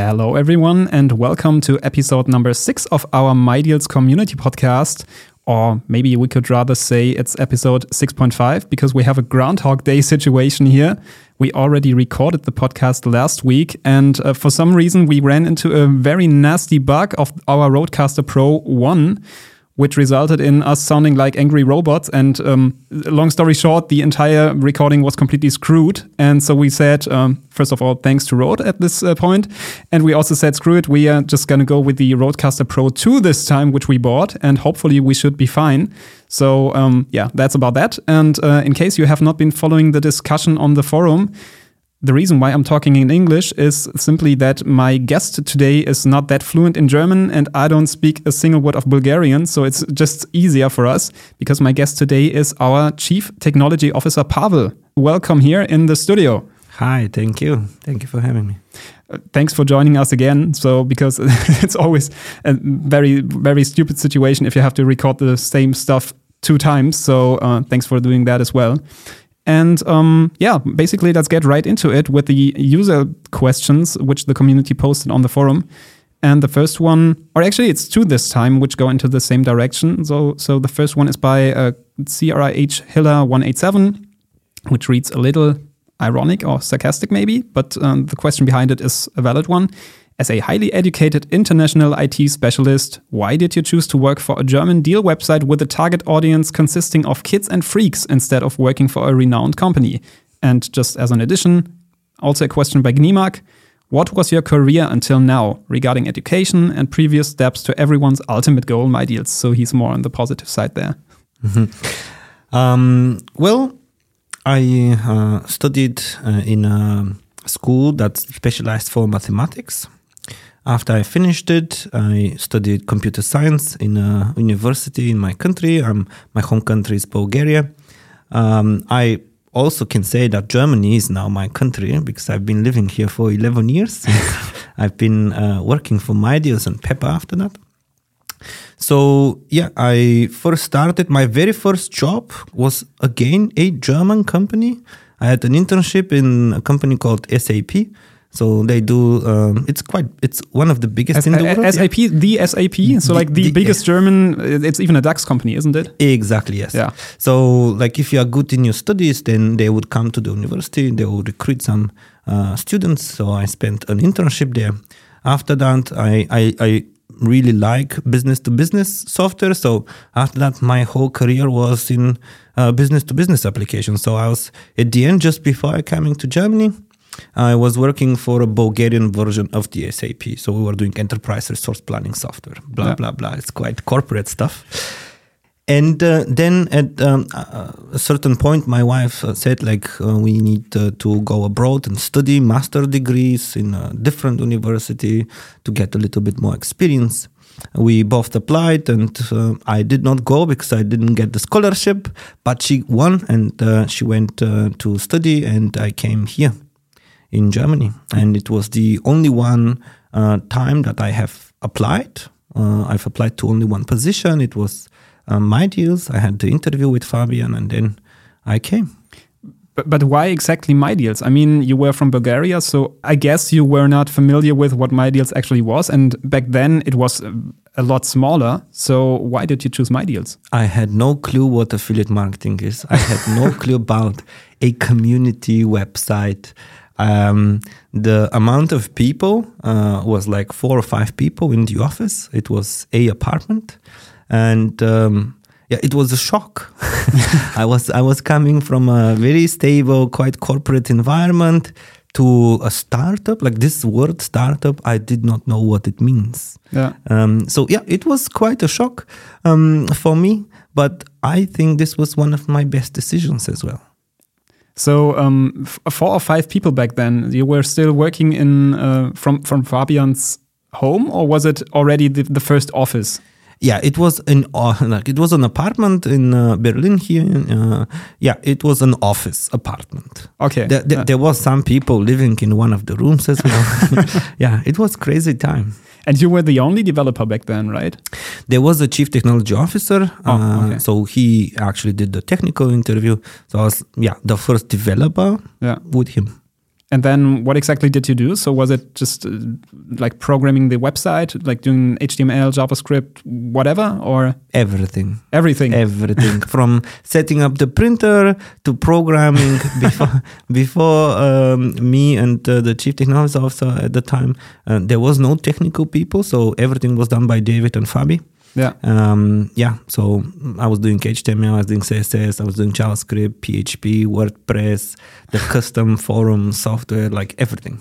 Hello, everyone, and welcome to episode number six of our mydealz community podcast. Or maybe we could rather say it's episode 6.5 because we have a Groundhog Day situation here. We already recorded the podcast last week, and uh, for some reason, we ran into a very nasty bug of our Rodecaster Pro 1 which resulted in us sounding like angry robots. And um, long story short, the entire recording was completely screwed. And so we said, um, first of all, thanks to Rode at this uh, point. And we also said, screw it, we are just going to go with the Rodecaster Pro 2 this time, which we bought. And hopefully we should be fine. So um, yeah, that's about that. And uh, in case you have not been following the discussion on the forum, the reason why I'm talking in English is simply that my guest today is not that fluent in German and I don't speak a single word of Bulgarian. So it's just easier for us because my guest today is our Chief Technology Officer, Pavel. Welcome here in the studio. Hi, thank you. Thank you for having me. Uh, thanks for joining us again. So, because it's always a very, very stupid situation if you have to record the same stuff two times. So, uh, thanks for doing that as well. And um, yeah, basically, let's get right into it with the user questions which the community posted on the forum. And the first one, or actually, it's two this time, which go into the same direction. So, so the first one is by uh, CRIH Hiller 187, which reads a little ironic or sarcastic, maybe, but um, the question behind it is a valid one. As a highly educated international IT specialist, why did you choose to work for a German deal website with a target audience consisting of kids and freaks instead of working for a renowned company? And just as an addition, also a question by Gnimak. What was your career until now regarding education and previous steps to everyone's ultimate goal, mydealz? So he's more on the positive side there. Mm -hmm. um, well, I uh, studied uh, in a school that specialized for mathematics. After I finished it, I studied computer science in a university in my country. My home country is Bulgaria. Um, I also can say that Germany is now my country because I've been living here for 11 years. I've been uh, working for mydealz and Pepper after that. So, yeah, I first started, my very first job was again a German company. I had an internship in a company called SAP so they do. Um, it's quite. It's one of the biggest S in the world. SAP, yeah. the SAP. So like the, the biggest German. It's even a DAX company, isn't it? Exactly. Yes. Yeah. So like if you are good in your studies, then they would come to the university. They would recruit some uh, students. So I spent an internship there. After that, I I, I really like business to business software. So after that, my whole career was in uh, business to business applications. So I was at the end just before coming to Germany. I was working for a Bulgarian version of the SAP. So we were doing enterprise resource planning software, blah, yeah. blah, blah. It's quite corporate stuff. And uh, then at um, a certain point, my wife uh, said, like, uh, we need uh, to go abroad and study master degrees in a different university to get a little bit more experience. We both applied, and uh, I did not go because I didn't get the scholarship. But she won, and uh, she went to study, and I came here in Germany, and it was the only one uh, time that I have applied. Uh, I've applied to only one position. It was uh, mydealz. I had the interview with Fabian, and then I came. But, but why exactly mydealz? I mean, you were from Bulgaria, so I guess you were not familiar with what mydealz actually was. And back then it was a lot smaller. So why did you choose mydealz? I had no clue what affiliate marketing is. I had no clue about a community website um, the amount of people uh, was like four or five people in the office. It was a apartment, and um, yeah, it was a shock. I was I was coming from a very stable, quite corporate environment to a startup. Like this word startup, I did not know what it means. Yeah. Um, so yeah, it was quite a shock um, for me. But I think this was one of my best decisions as well. So um, four or five people back then. You were still working in uh, from from Fabian's home, or was it already the, the first office? Yeah, it was an uh, like it was an apartment in uh, Berlin here. Uh, yeah, it was an office apartment. Okay, there, there, there was some people living in one of the rooms as well. yeah, it was crazy time. And you were the only developer back then, right? There was a chief technology officer. Oh, uh, okay. So he actually did the technical interview. So I was, yeah, the first developer yeah. with him. And then what exactly did you do? So was it just uh, like programming the website, like doing HTML, JavaScript, whatever, or Everything. everything? everything from setting up the printer to programming before before um, me and uh, the chief technology officer at the time uh, there was no technical people so everything was done by david and fabi yeah. um, yeah so i was doing html i was doing css i was doing javascript php wordpress the custom forum software like everything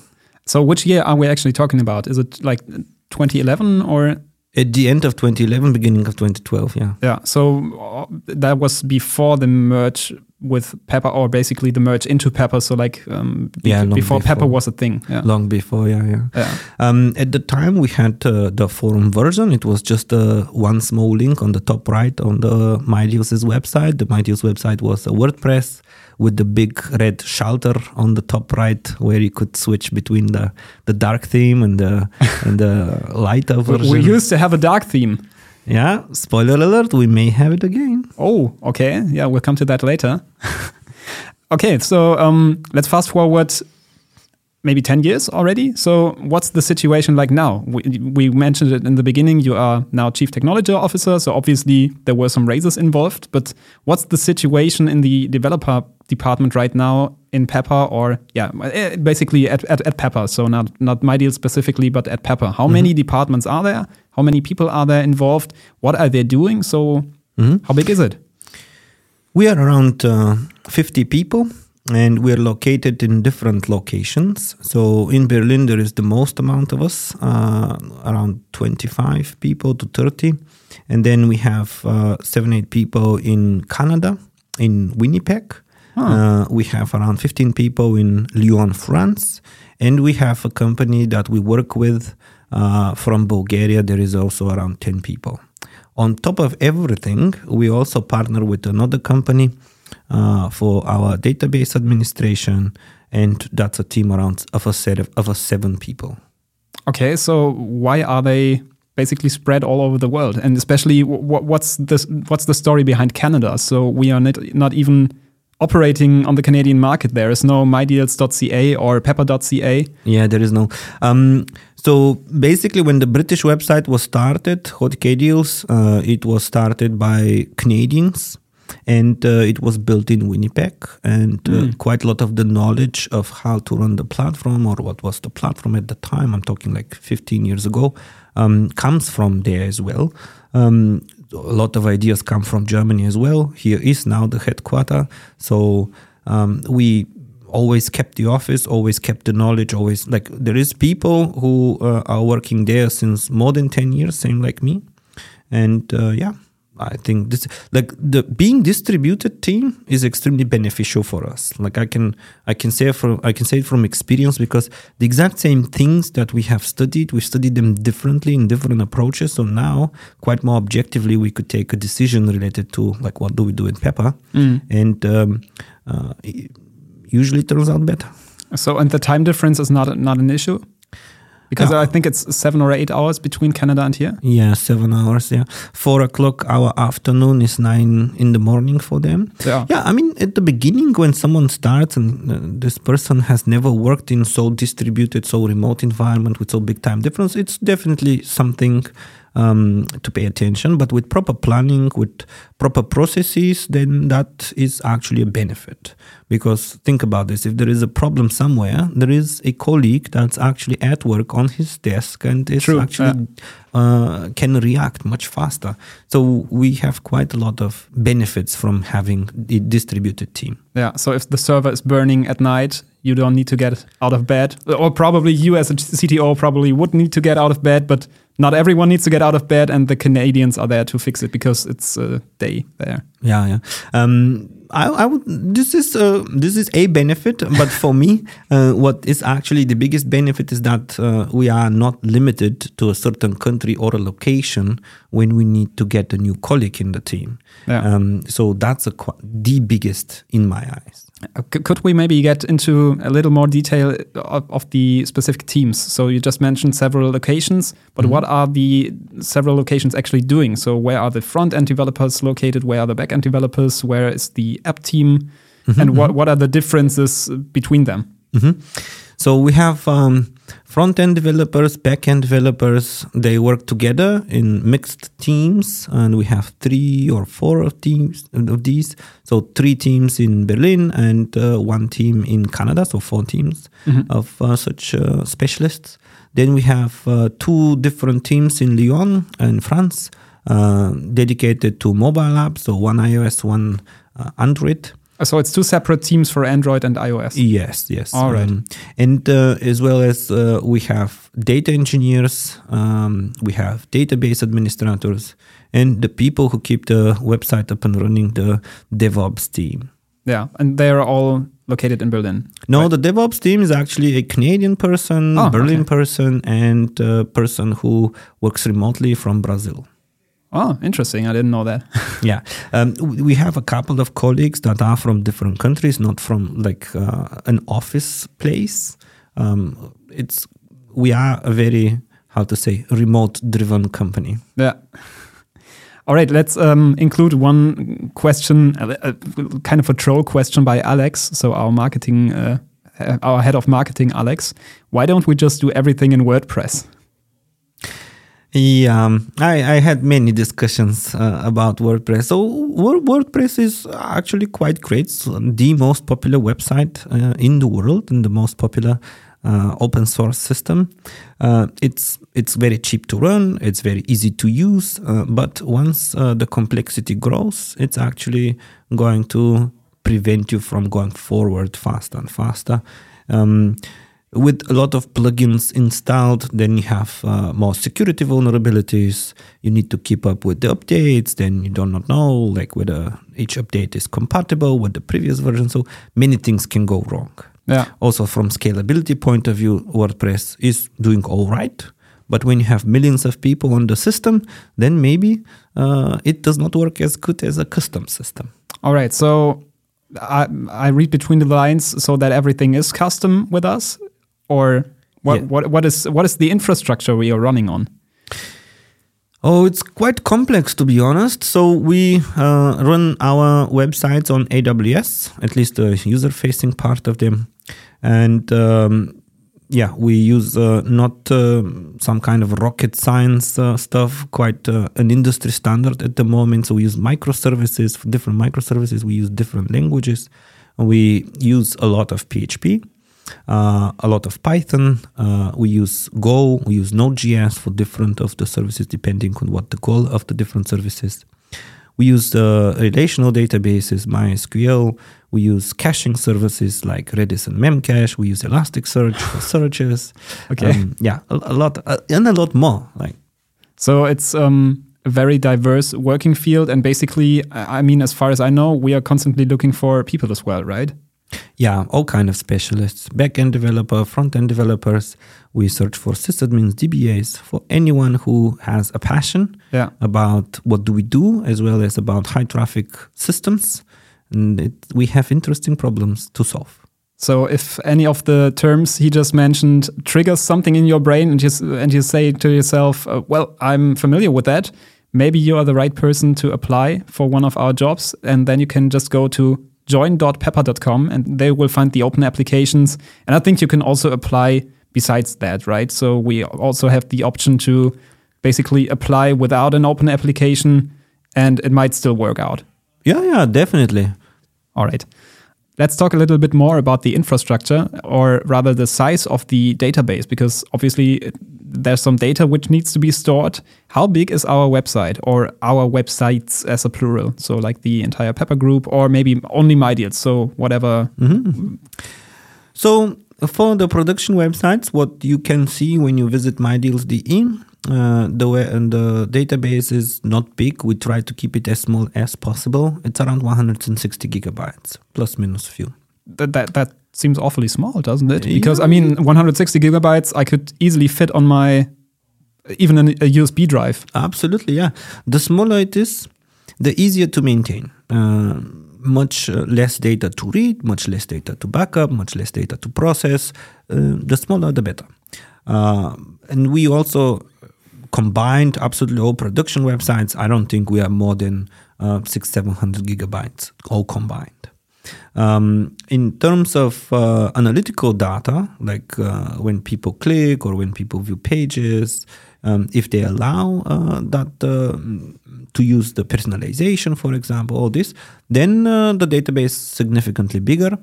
So which year are we actually talking about? Is it like 2011 or at the end of 2011 beginning of 2012 yeah yeah? So uh, that was before the merge with Pepper, or basically the merge into Pepper. So like um, Yeah, long before, Pepper was a thing. Yeah. long before yeah yeah yeah. Um, at the time, we had uh, the forum version. It was just uh, one small link on the top right on the mydealz' website. The mydealz website was a WordPress with the big red shelter on the top right, where you could switch between the, the dark theme and the and the lighter version. We used to have a dark theme. Yeah, spoiler alert, we may have it again. Oh, okay. Yeah, we'll come to that later. okay, so um, let's fast forward maybe 10 years already. So, what's the situation like now? We, we mentioned it in the beginning. You are now Chief Technology Officer. So, obviously, there were some raises involved. But what's the situation in the developer department right now in Pepper or, yeah, eh, basically at, at, at Pepper? So, not, not my deal specifically, but at Pepper. How many departments are there? How many people are there involved? What are they doing? So, how big is it? We are around uh, 50 people and we are located in different locations. So in Berlin, there is the most amount of us, uh, around 25 people to 30. And then we have uh, seven, eight people in Canada, in Winnipeg. Uh, we have around 15 people in Lyon, France. And we have a company that we work with uh, from Bulgaria. There is also around 10 people. On top of everything, we also partner with another company uh, for our database administration, and that's a team around of a set of, of a seven people. Okay, so why are they basically spread all over the world? And especially, wh- wh- what's the what's the story behind Canada? So we are not not even operating on the Canadian market. There is no mydealz.ca or pepper.ca. Yeah, there is no. Um, so basically, when the British website was started, HotUKDeals, uh, it was started by Canadians. And uh, it was built in Winnipeg, and uh, quite a lot of the knowledge of how to run the platform or what was the platform at the time, I'm talking like 15 years ago, um, comes from there as well. Um, a lot of ideas come from Germany as well. Here is now the headquarter. So um, we always kept the office, always kept the knowledge, always like there is people who uh, are working there since more than 10 years, same like me. And uh, yeah, I think this like the being distributed team is extremely beneficial for us. Like I can I can say from I can say it from experience because the exact same things that we have studied, we studied them differently in different approaches. So now, quite more objectively, we could take a decision related to like what do we do in Pepper, and um, uh, it usually turns out better. So and the time difference is not not an issue because Yeah. I think it's seven or eight hours between Canada and here. Yeah, seven hours. Yeah, four o'clock our afternoon is nine in the morning for them. Yeah. Yeah, I mean, at the beginning, when someone starts and uh, this person has never worked in so distributed, so remote environment with so big time difference, it's definitely something um, to pay attention. But with proper planning, with proper processes, then that is actually a benefit. Because think about this: if there is a problem somewhere, there is a colleague that's actually at work on his desk and is True, actually uh, can react much faster. So we have quite a lot of benefits from having the distributed team. Yeah. So if the server is burning at night, you don't need to get out of bed, or probably you as a CTO probably would need to get out of bed, but not everyone needs to get out of bed, and the Canadians are there to fix it because it's a day there. Yeah, yeah. Um, I, I would. This is uh, this is a benefit, but for me, uh, what is actually the biggest benefit is that uh, we are not limited to a certain country or a location when we need to get a new colleague in the team. Yeah. Um, so that's a, the biggest in my eyes. Uh, Could we maybe get into a little more detail uh, of, of the specific teams? So you just mentioned several locations, but mm-hmm. what are the several locations actually doing? So where are the front end developers located? Where are the back end developers? Where is the app team? Mm-hmm, and what mm-hmm. what are the differences uh, between them? So we have um, front end developers, back end developers. They work together in mixed teams, and we have three or four of teams of these. So three teams in Berlin and uh, one team in Canada. So four teams of uh, such uh, specialists. Then we have uh, two different teams in Lyon and France, uh, dedicated to mobile apps. So one iOS, one uh, Android. So it's two separate teams for Android and iOS. Yes, yes. All right. Um, and uh, as well as uh, we have data engineers, um, we have database administrators, and the people who keep the website up and running, the DevOps team. Yeah, and they're all located in Berlin. No, the DevOps team is actually a Canadian person, Oh, Berlin okay. person, and a person who works remotely from Brazil. Oh, interesting. I didn't know that. yeah um, we have a couple of colleagues that are from different countries not from like uh, an office place um, it's we are a very how to say remote driven company yeah. All right, let's um, include one question, uh, uh, kind of a troll question by Alex. So our marketing, uh, uh, our head of marketing, Alex. Why don't we just do everything in WordPress? Yeah um, I, I had many discussions uh, about wordpress so wordpress is actually quite great it's the most popular website uh, in the world and the most popular uh, open source system. Uh, it's it's very cheap to run. It's very easy to use. Uh, but once uh, the complexity grows, it's actually going to prevent you from going forward faster and faster. Um, with a lot of plugins installed, then you have uh, more security vulnerabilities. You need to keep up with the updates. Then you do not know like whether each update is compatible with the previous version. So many things can go wrong. Yeah. Also, from scalability point of view, WordPress is doing all right. But when you have millions of people on the system, then maybe uh, it does not work as good as a custom system. All right. So I, I read between the lines so that everything is custom with us, or what? Yeah. What? What is what is the infrastructure we are running on? Oh, it's quite complex to be honest. So we uh, run our websites on AWS, at least the user-facing part of them, and um, yeah, we use uh, not uh, some kind of rocket science uh, stuff, quite uh, an industry standard at the moment. So we use microservices different microservices. We use different languages. We use a lot of PHP uh, a lot of Python. Uh, we use Go. We use Node.js for different of the services, depending on what the goal of the different services. We use uh, relational databases, MySQL. We use caching services like Redis and Memcache. We use Elasticsearch for searches. Okay. Um, yeah, a, a lot uh, and a lot more. Like So it's um, a very diverse working field, and basically, I I mean, as far as I know, we are constantly looking for people as well, right? Yeah, all kind of specialists, back-end developer, front-end developers. We search for sysadmins, DBAs, for anyone who has a passion Yeah. about what do we do, as well as about high traffic systems. And it, we have interesting problems to solve. So if any of the terms he just mentioned triggers something in your brain, and you and you say to yourself, uh, "Well, I'm familiar with that," maybe you are the right person to apply for one of our jobs, and then you can just go to join.pepper.com and they will find the open applications. And I think you can also apply besides that, right? So we also have the option to basically apply without an open application, and it might still work out. Yeah, yeah, definitely. All right. Let's talk a little bit more about the infrastructure, or rather the size of the database, because obviously there's some data which needs to be stored. How big is our website, or our websites as a plural? So, like the entire Pepper Group, or maybe only mydealz, so whatever. So for the production websites, what you can see when you visit mydealz.de, uh, the way and the database is not big. We try to keep it as small as possible. It's around 160 gigabytes, plus minus few. That, that, that seems awfully small, doesn't it? Because, I mean, 160 gigabytes, I could easily fit on my, even in a USB drive. Absolutely, yeah. The smaller it is, the easier to maintain. Uh, much uh, less data to read, much less data to backup, much less data to process. Uh, the smaller, the better. Uh, and we also combined absolutely all production websites. I don't think we are more than uh, six, seven hundred gigabytes all combined. Um, in terms of uh, analytical data, like uh, when people click or when people view pages, um, if they allow uh, that uh, to use the personalization, for example, all this, then uh, the database is significantly bigger.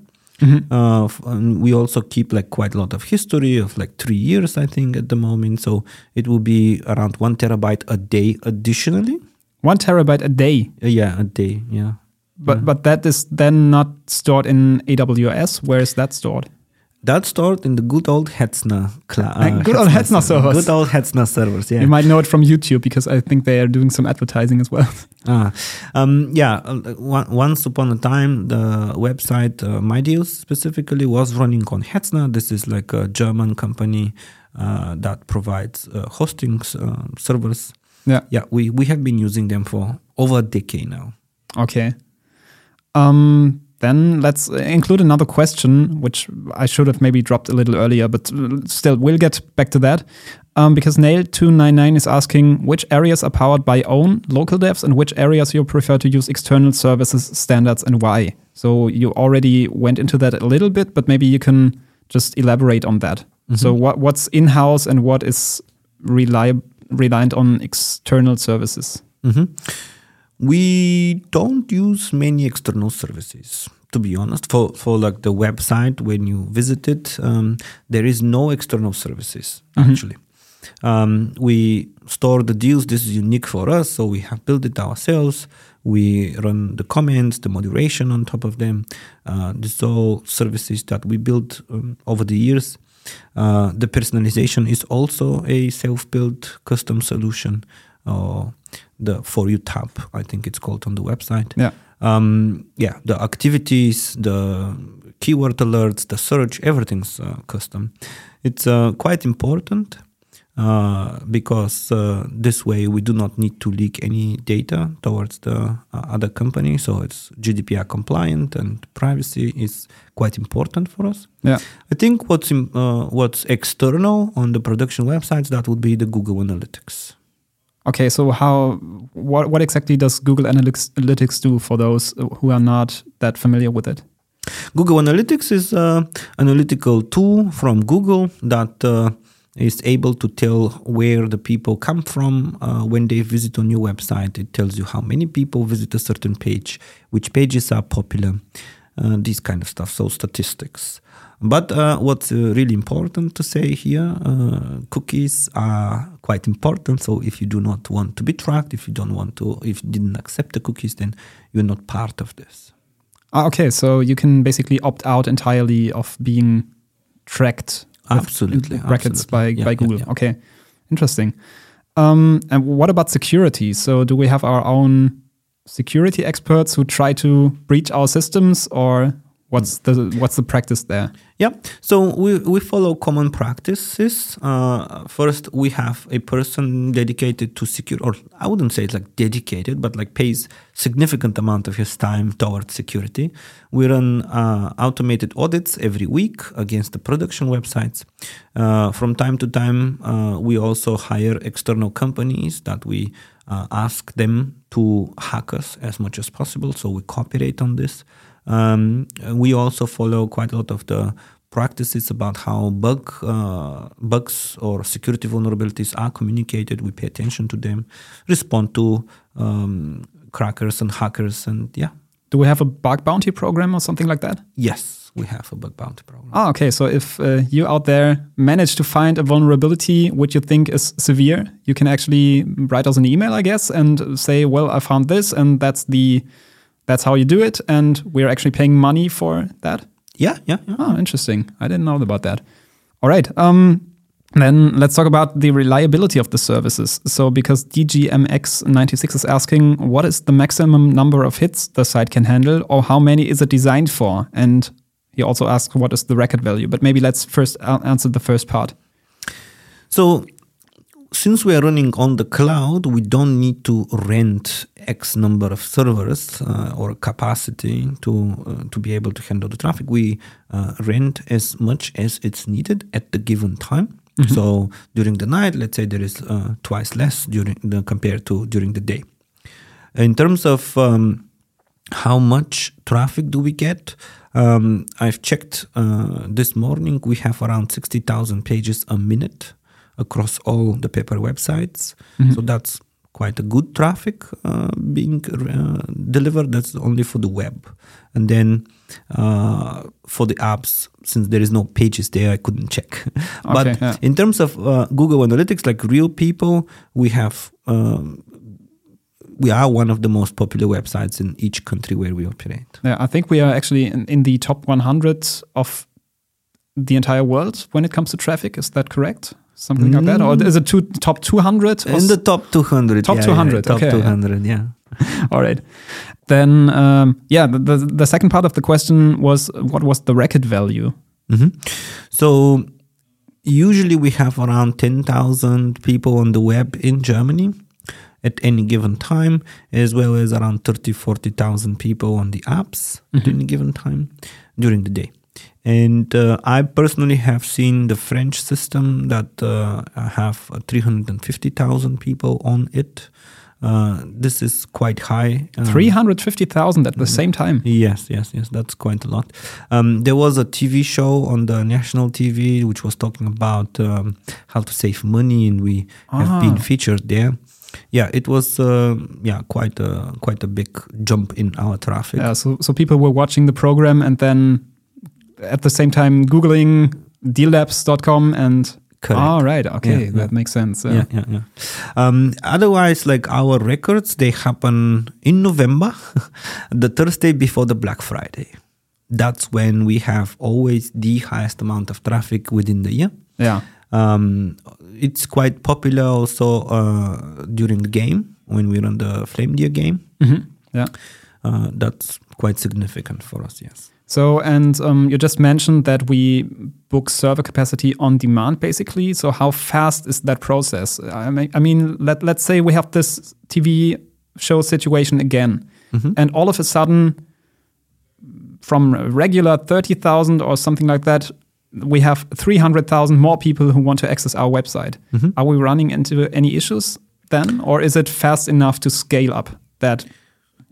Uh, f- and we also keep like quite a lot of history of like three years, I think, at the moment. So it will be around one terabyte a day additionally. One terabyte a day, Uh, yeah, a day. Yeah. But but that is then not stored in AWS. Where is that stored? That's stored in the good old Hetzner cloud. Uh, good old Hetzner servers. Good old Hetzner servers. Yeah. You might know it from YouTube because I think they are doing some advertising as well. Ah, um, yeah. uh, Once upon a time, the website uh, mydealz specifically was running on Hetzner. This is like a German company uh, that provides uh, hosting uh, servers. yeah. Yeah, we, we have been using them for over a decade now. Okay. Um, then let's include another question, which I should have maybe dropped a little earlier, but still, we'll get back to that. Um, because Nail299 is asking which areas are powered by own local devs and which areas you prefer to use external services, standards, and why. So you already went into that a little bit, but maybe you can just elaborate on that. So what what's in house and what is reli- reliant on external services? Mhm. We don't use many external services, to be honest. For for like the website, when you visit it, um, there is no external services actually. Um, we store the deals. This is unique for us, so we have built it ourselves. We run the comments, the moderation on top of them. Uh, this is all services that we built um, over the years. Uh, the personalization is also a self-built custom solution. Uh, the For You tab, I think it's called on the website. Yeah. Um, yeah, the activities, the keyword alerts, the search, everything's uh, custom. It's uh, quite important uh, because uh, this way we do not need to leak any data towards the uh, other company. So it's GDPR compliant and privacy is quite important for us. Yeah. I think what's in, uh, what's external on the production websites that would be the Google Analytics. Okay, so how what what exactly does Google Analytics do for those who are not that familiar with it? Google Analytics is an analytical tool from Google that uh, is able to tell where the people come from uh, when they visit on your website. It tells you how many people visit a certain page, which pages are popular, uh, this kind of stuff. So statistics. But uh, what's uh, really important to say here, uh, cookies are quite important. So if you do not want to be tracked, if you don't want to, if you didn't accept the cookies, then you're not part of this. Ah, okay, so you can basically opt out entirely of being tracked. Absolutely, brackets absolutely. by Yeah, by yeah, Google. yeah. Okay, interesting. Um, and what about security? So do we have our own security experts who try to breach our systems, or what's the what's the practice there? Yeah, so we, we follow common practices. Uh, first, we have a person dedicated to secure, or I wouldn't say it's like dedicated, but like pays significant amount of his time towards security. We run uh, automated audits every week against the production websites. Uh, from time to time, uh, we also hire external companies that we uh, ask them to hack us as much as possible. So we cooperate on this. Um, we also follow quite a lot of the practices about how bug uh, bugs or security vulnerabilities are communicated. We pay attention to them, respond to um, crackers and hackers, and yeah, Do we have a bug bounty program or something like that? yes, we have a bug bounty program. Ah, okay. So if uh, you out there manage to find a vulnerability which you think is severe, you can actually write us an email, I guess, and say, "Well, I found this, and that's the that's how you do it, and we're actually paying money for that." Yeah, yeah, yeah. Oh, interesting. I didn't know about that. All right. Um, then let's talk about the reliability of the services. So, because DGMX96 is asking, what is the maximum number of hits the site can handle, or how many is it designed for? And he also asks, what is the record value? But maybe let's first answer the first part. So, since we are running on the cloud, we don't need to rent X number of servers uh, or capacity to uh, to be able to handle the traffic. We uh, rent as much as it's needed at the given time. So during the night, let's say there is uh, twice less during the compared to during the day. In terms of um, how much traffic do we get? Um, I've checked uh, this morning. We have around sixty thousand pages a minute across all the Pepper websites. So that's quite a good traffic uh, being uh, delivered. That's only for the web, and then uh, for the apps, since there is no pages there, I couldn't check. but Okay, yeah. in terms of uh, Google Analytics, like real people, we have. Um, we are one of the most popular websites in each country where we operate. Yeah, I think we are actually in, in the top 100 of the entire world when it comes to traffic. Is that correct? Something like that, or is it two, top 200? or In the top 200. Top yeah, 200, Yeah, top okay, 200, yeah. All right. Then, um, yeah, the, the, the second part of the question was what was the record value? hmm So usually we have around 10,000 people on the web in Germany at any given time, as well as around 30, 40,000 people on the apps at any given time during the day. And uh, I personally have seen the French system that uh, have uh, 350,000 people on it. Uh, this is quite high. Um, 350,000 at the same time. Yes, yes, yes. That's quite a lot. Um, there was a TV show on the national TV which was talking about um, how to save money, and we have been Ah. featured there. Yeah, it was uh, yeah quite a quite a big jump in our traffic. Yeah, so, so people were watching the program and then at the same time Googling dealabs.com and. Correct. Oh, right. Okay. Yeah, that yeah. makes sense. Yeah, yeah, yeah. Um, otherwise, like our records, they happen in November, the Thursday before the Black Friday. That's when we have always the highest amount of traffic within the year. Yeah. Um, it's quite popular also uh, during the game when we run the Flame Deer game. Mhm. Yeah. Uh, that's quite significant for us, yes. So, and um, you just mentioned that we book server capacity on demand, basically. So, how fast is that process? I mean, I mean let, let's say we have this TV show situation again, and all of a sudden, from a regular 30,000 or something like that, we have 300,000 more people who want to access our website. Are we running into any issues then? Or is it fast enough to scale up that?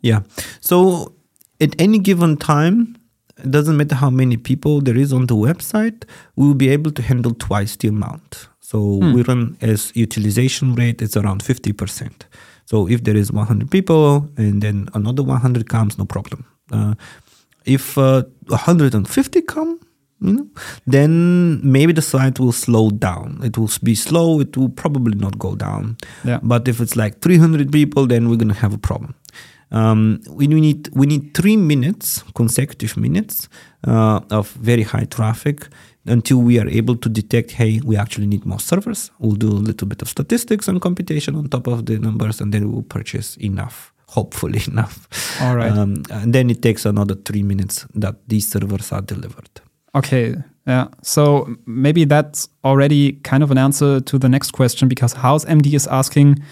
Yeah. So at any given time, it doesn't matter how many people there is on the website, we will be able to handle twice the amount. So we run as utilization rate is around 50%. So if there is 100 people and then another 100 comes, no problem. Uh, if uh, 150 come, you know, then maybe the site will slow down. It will be slow. It will probably not go down. Yeah. But if it's like 300 people, then we're gonna have a problem. Um, we need we need three minutes, consecutive minutes uh, of very high traffic until we are able to detect. Hey, we actually need more servers. We'll do a little bit of statistics and computation on top of the numbers, and then we'll purchase enough. Hopefully enough. All right. Um, and then it takes another three minutes that these servers are delivered. Okay. Yeah. So maybe that's already kind of an answer to the next question because House MD is asking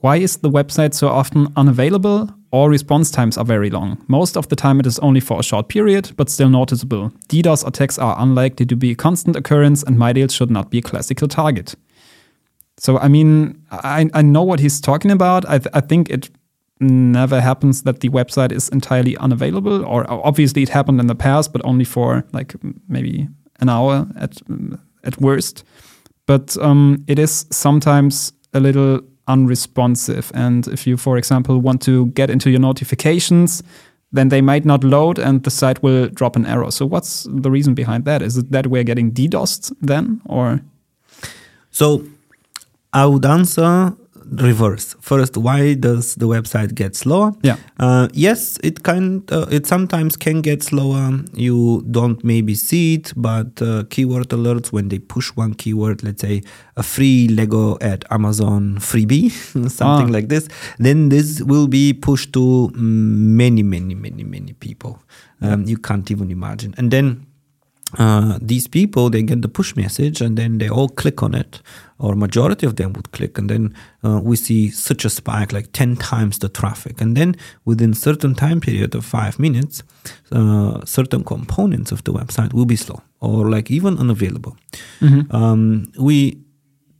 why is the website so often unavailable or response times are very long? Most of the time it is only for a short period, but still noticeable. DDoS attacks are unlikely to be a constant occurrence and mydealz should not be a classical target. So, I mean, I, I know what he's talking about. I, th- I think it never happens that the website is entirely unavailable, or obviously it happened in the past, but only for like maybe an hour at at worst. But um, it is sometimes a little unresponsive, and if you, for example, want to get into your notifications, then they might not load, and the site will drop an error. So, what's the reason behind that? Is it that we're getting DDoSed then, or So I would answer reverse. First, why does the website get slower? Yeah. Uh, yes, it can. Uh, it sometimes can get slower. You don't maybe see it, but uh, keyword alerts when they push one keyword, let's say a free Lego at Amazon freebie, something Ah. like this, then this will be pushed to mm, many, many, many, many people. Um, You can't even imagine. And then uh, these people they get the push message and then they all click on it or majority of them would click and then uh, we see such a spike like 10 times the traffic and then within certain time period of five minutes uh, certain components of the website will be slow or like even unavailable um, we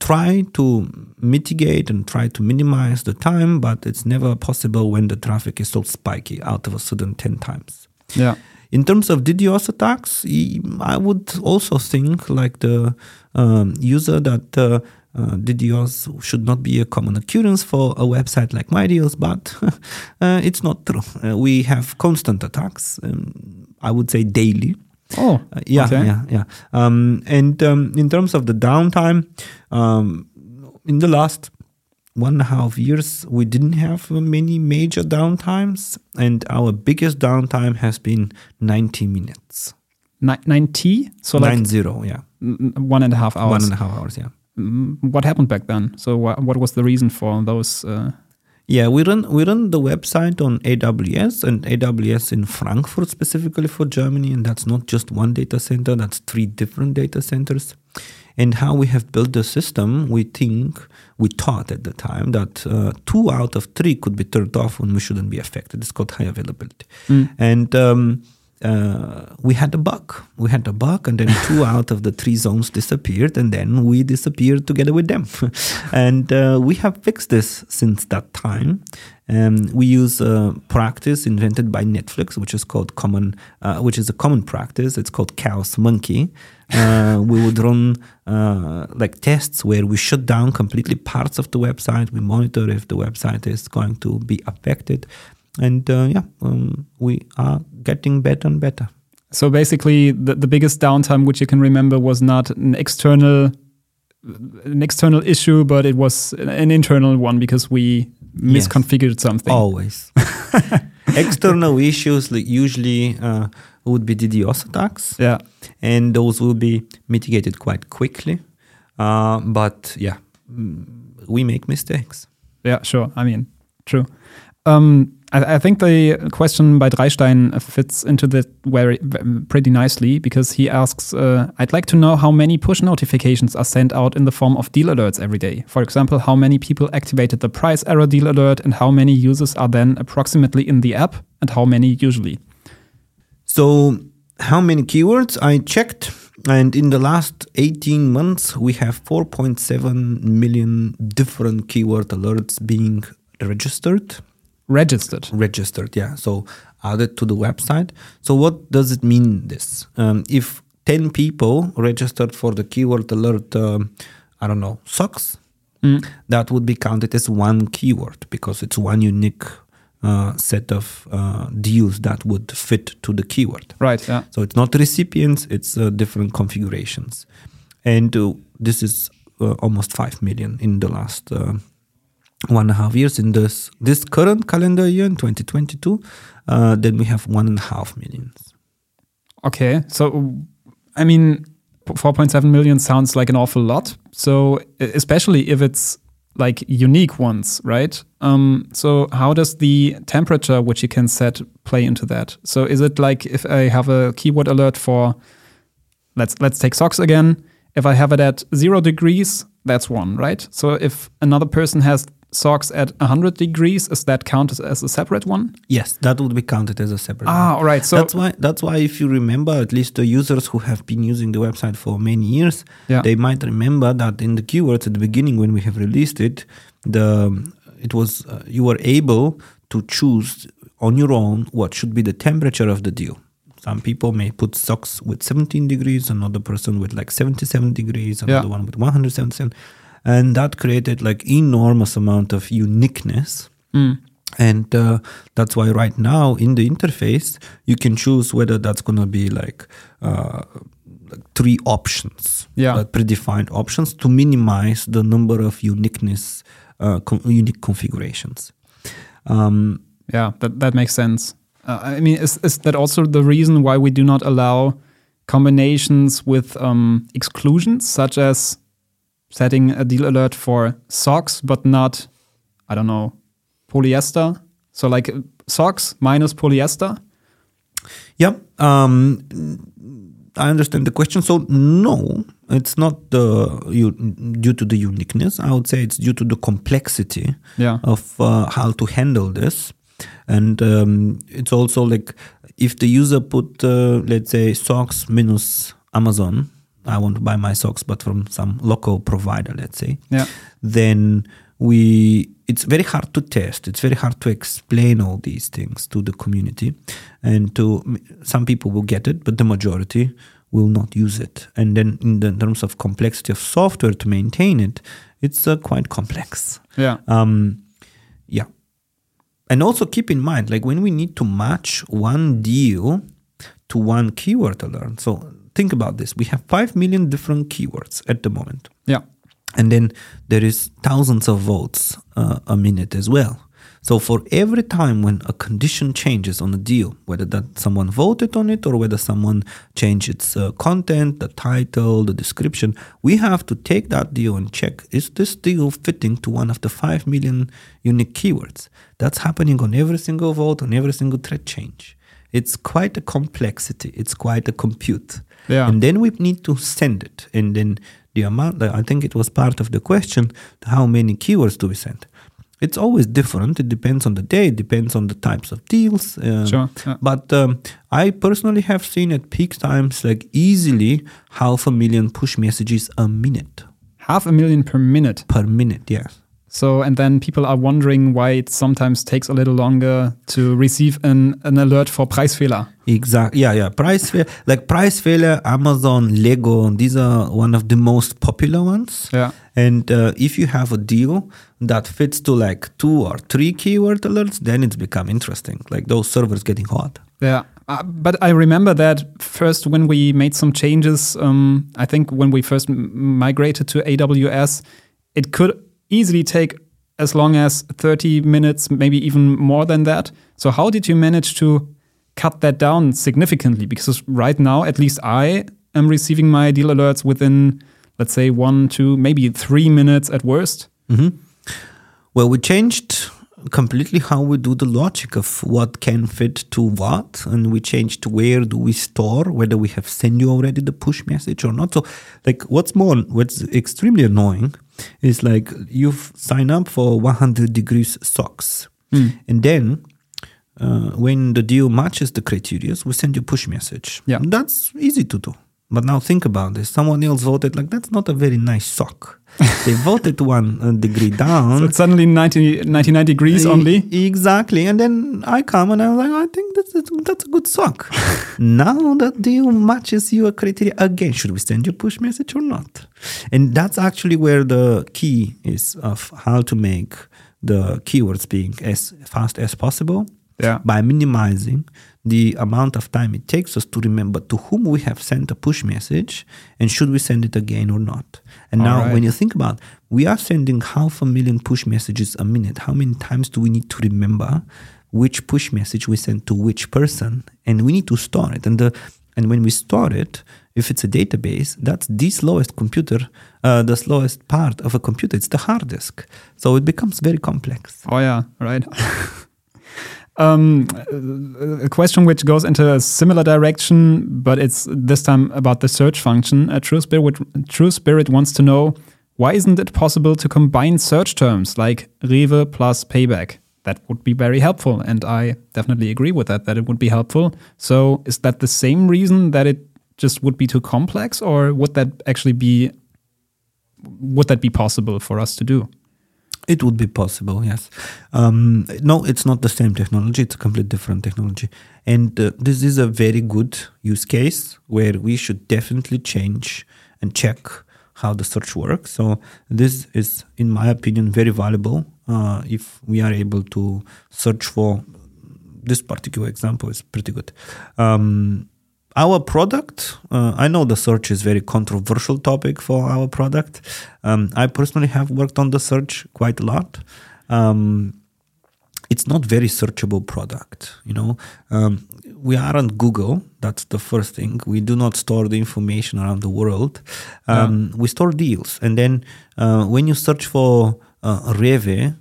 try to mitigate and try to minimize the time, but it's never possible when the traffic is so spiky out of a sudden 10 times. Yeah. In terms of DDoS attacks, I would also think, like the um, user, that uh, uh, DDoS should not be a common occurrence for a website like mydealz, but uh, it's not true. Uh, we have constant attacks, um, I would say daily. Oh, Uh, yeah, okay. yeah, yeah. Um, and um, in terms of the downtime, um, in the last one and a half years, we didn't have many major downtimes, and our biggest downtime has been 90 minutes. Ni- 9T? So like Nine zero, yeah, one and a half hours. one and a half hours, yeah. Mm, What happened back then? So wha- what was the reason for those? Uh, Yeah, we run we run the website on AWS and AWS in Frankfurt specifically for Germany, and that's not just one data center; that's three different data centers. And how we have built the system, we think we thought at the time that uh, two out of three could be turned off when we shouldn't be affected. It's called high availability, and. Um, uh, we had a bug. We had a bug, and then two out of the three zones disappeared, and then we disappeared together with them. and uh, we have fixed this since that time. Um, we use a practice invented by Netflix, which is called common, uh, which is a common practice. It's called Chaos Monkey. Uh, we would run uh, like tests where we shut down completely parts of the website. We monitor if the website is going to be affected, and uh, yeah, um, we are getting better and better. so basically, the, the biggest downtime which you can remember was not an external an external issue, but it was an internal one because we Yes. misconfigured something. Always. External issues like usually uh, would be DDoS attacks, Yeah. and those will be mitigated quite quickly. Uh, but yeah, we make mistakes. Yeah, sure. I mean, true. Um, I, I think the question by Dreistein fits into that very, pretty nicely because he asks, uh, I'd like to know how many push notifications are sent out in the form of deal alerts every day. For example, how many people activated the price error deal alert and how many users are then approximately in the app and how many usually. So, how many keywords? I checked, and in the last 18 months, we have 4.7 million different keyword alerts being registered. Registered. registered yeah so added to the website so what does it mean this um, if 10 people registered for the keyword alert um, i don't know socks that would be counted as one keyword because it's one unique uh, set of uh, deals that would fit to the keyword Right. Yeah. so it's not recipients, it's uh, different configurations. And uh, this is uh, almost 5 million in the last uh, one and a half years. In this, this current calendar year, in 2022, uh, then we have one and a half millions. Okay. So, I mean, 4.7 million sounds like an awful lot. So, especially if it's like unique ones, right? Um, so, how does the temperature which you can set play into that? So, is it like if I have a keyword alert for, let's let's take socks again. If I have it at zero degrees, that's one, right? So, if another person has socks at 100 degrees, is that counted as a separate one? Yes, that would be counted as a separate. one. Ah, all right. So, that's why that's why if you remember at least the users who have been using the website for many years Yeah. they might remember that in the keywords at the beginning when we have released it the it was uh, you were able to choose on your own what should be the temperature of the deal some people may put socks with 17 degrees another person with like 77 degrees another Yeah. one with 177 and that created like enormous amount of uniqueness Mm. and uh, that's why right now in the interface you can choose whether that's going to be like, uh, three options Yeah. predefined options to minimize the number of uniqueness uh, con- unique configurations um, Yeah, that, that makes sense. Uh, I mean, is, is that also the reason why we do not allow combinations with um, exclusions, such as setting a deal alert for socks, but not, I don't know, polyester? So, like socks minus polyester? yeah um, i understand the question so no it's not the you, due to the uniqueness i would say it's due to the complexity Yeah. of uh, how to handle this and um, it's also like if the user put uh, let's say socks minus amazon I want to buy my socks, but from some local provider, let's say, Yeah. then we it's very hard to test. It's very hard to explain all these things to the community, and to some people will get it, but the majority will not use it. And then in the terms of complexity of software to maintain it, it's uh, quite complex. Yeah. Um, yeah. And also keep in mind, like when we need to match one deal to one keyword alert. So think about this. We have 5 million different keywords at the moment. Yeah. And then there is thousands of votes uh, a minute as well. So for every time when a condition changes on a deal, whether that someone voted on it or whether someone changed its uh, content, the title, the description, we have to take that deal and check is this deal fitting to one of the 5 million unique keywords? That's happening on every single vote, on every single thread change. It's quite a complexity. It's quite a compute. Yeah. And then we need to send it. And then the amount, I think it was part of the question, how many keywords do we send? It's always different. It depends on the day, it depends on the types of deals. um, Sure, yeah. But um, I personally have seen at peak times like easily half a million push messages a minute. Half a million per minute. Per minute, yes. So, and then people are wondering why it sometimes takes a little longer to receive an, an alert for Preisfehler. Exactly. Yeah, yeah. Price fair, like price failure, Amazon, Lego, these are one of the most popular ones. Yeah. And uh, if you have a deal that fits to like two or three keyword alerts, then it's become interesting. Like those servers getting hot. Yeah. Uh, but I remember that first when we made some changes, um, I think when we first m- migrated to AWS, it could easily take as long as 30 minutes, maybe even more than that. So, how did you manage to cut that down significantly? Because right now, at least I am receiving my deal alerts within, let's say, one, two, maybe three minutes at worst. Mm-hmm. Well, we changed completely how we do the logic of what can fit to what, and we change to where do we store, whether we have sent you already the push message or not. So, like, what's more, what's extremely annoying is like you've signed up for 100 degrees socks, and then. Uh, when the deal matches the criteria, we send you a push message. Yeah. That's easy to do. But now think about this. Someone else voted like that's not a very nice sock. they voted one uh, degree down. So it's suddenly 90, 99 degrees E- only. Exactly. And then I come and I'm like, I think that's a, that's a good sock. now that deal matches your criteria again, should we send you a push message or not? And that's actually where the key is of how to make the keywords being as fast as possible Yeah. by minimizing the amount of time it takes us to remember to whom we have sent a push message and should we send it again or not. And now, Alright. when you think about we are sending half a million push messages a minute, how many times do we need to remember which push message we sent to which person? And we need to store it. And the and when we store it, if it's a database, that's the slowest computer, uh, the slowest part of a computer. It's the hard disk. So it becomes very complex. Oh yeah, right. um, a question which goes into a similar direction, but it's this time about the search function. Uh, True Spirit, True Spirit wants to know why isn't it possible to combine search terms like Rewe plus payback? That would be very helpful, and I definitely agree with that. That it would be helpful. So, is that the same reason that it just would be too complex, or would that actually be would that be possible for us to do? It would be possible, yes. Um, no, it's not the same technology. It's a completely different technology. And uh, this is a very good use case where we should definitely change and check how the search works. So this is, in my opinion, very valuable uh, if we are able to search for this particular example is pretty good. Um, our product, uh, I know the search is very controversial topic for our product. Um, I personally have worked on the search quite a lot. Um, it's not very searchable product, you know. Um, we aren't Google. That's the first thing. We do not store the information around the world. Um, We store deals, and then uh, when you search for uh, Rewe,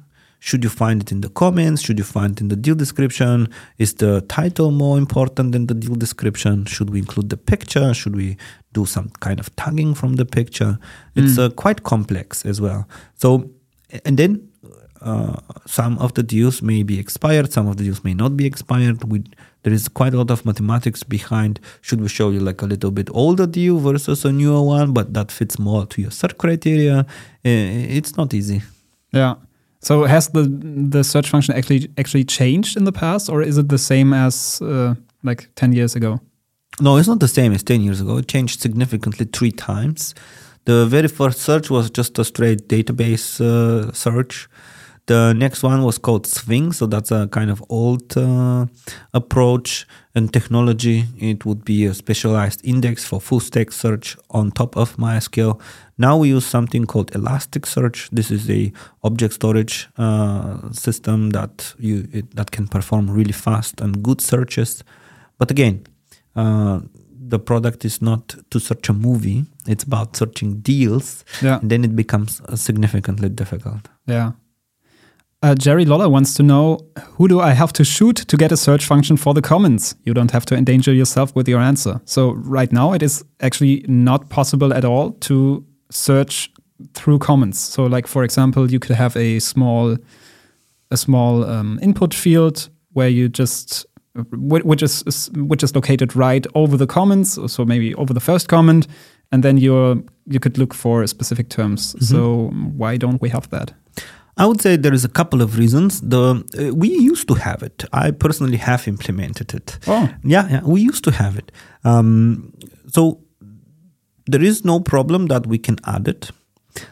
should you find it in the comments? Should you find it in the deal description? Is the title more important than the deal description? Should we include the picture? Should we do some kind of tagging from the picture? It's uh, quite complex as well. So, and then uh, some of the deals may be expired, some of the deals may not be expired. We, there is quite a lot of mathematics behind. Should we show you like a little bit older deal versus a newer one, but that fits more to your search criteria? Uh, it's not easy. Yeah. So has the the search function actually actually changed in the past, or is it the same as uh, like ten years ago? No, it's not the same as ten years ago. It changed significantly three times. The very first search was just a straight database uh, search. The next one was called Sphinx, so that's a kind of old uh, approach and technology. It would be a specialized index for full stack search on top of MySQL. Now we use something called Elasticsearch. This is a object storage uh, system that you it, that can perform really fast and good searches. But again, uh, the product is not to search a movie; it's about searching deals. Yeah. And then it becomes uh, significantly difficult. Yeah. Uh, Jerry Loller wants to know who do I have to shoot to get a search function for the comments? You don't have to endanger yourself with your answer. So, right now, it is actually not possible at all to search through comments. So, like for example, you could have a small, a small um, input field where you just which is which is located right over the comments, so maybe over the first comment, and then you're you could look for specific terms. Mm-hmm. So why don't we have that? I would say there is a couple of reasons. The uh, we used to have it. I personally have implemented it. Oh. yeah, yeah, we used to have it. Um, so there is no problem that we can add it.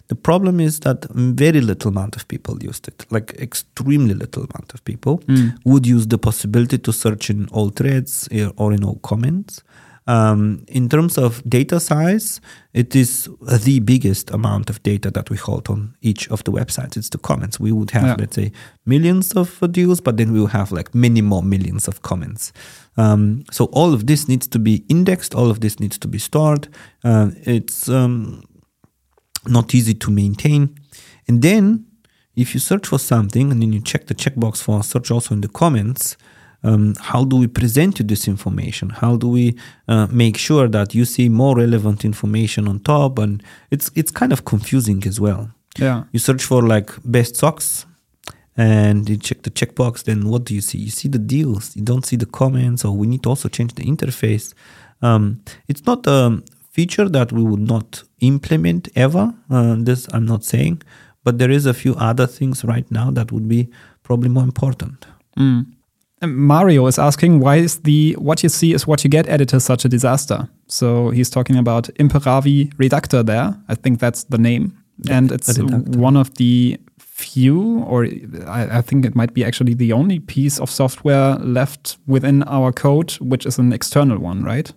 The problem is that very little amount of people used it, like extremely little amount of people would use the possibility to search in all threads eh, or in all comments. Um, in terms of data size, it is the biggest amount of data that we hold on each of the websites. It's the comments. We would have, Yeah. let's say, millions of deals, but then we will have like many more millions of comments. Um, so all of this needs to be indexed. All of this needs to be stored. Uh, it's um, not easy to maintain. And then, if you search for something and then you check the checkbox for search also in the comments, um, how do we present you this information? How do we uh, make sure that you see more relevant information on top? And it's it's kind of confusing as well. Yeah. You search for like best socks, and you check the checkbox. Then what do you see? You see the deals. You don't see the comments. Or we need to also change the interface. Um, it's not a feature that we would not implement ever. Uh, this I'm not saying, but there is a few other things right now that would be probably more important. And Mario is asking why is the what you see is what you get editor such a disaster? So he's talking about Imperavi Reductor there. I think that's the name. and it's one of the few, or I, I think it might be actually the only piece of software left within our code, which is an external one, right?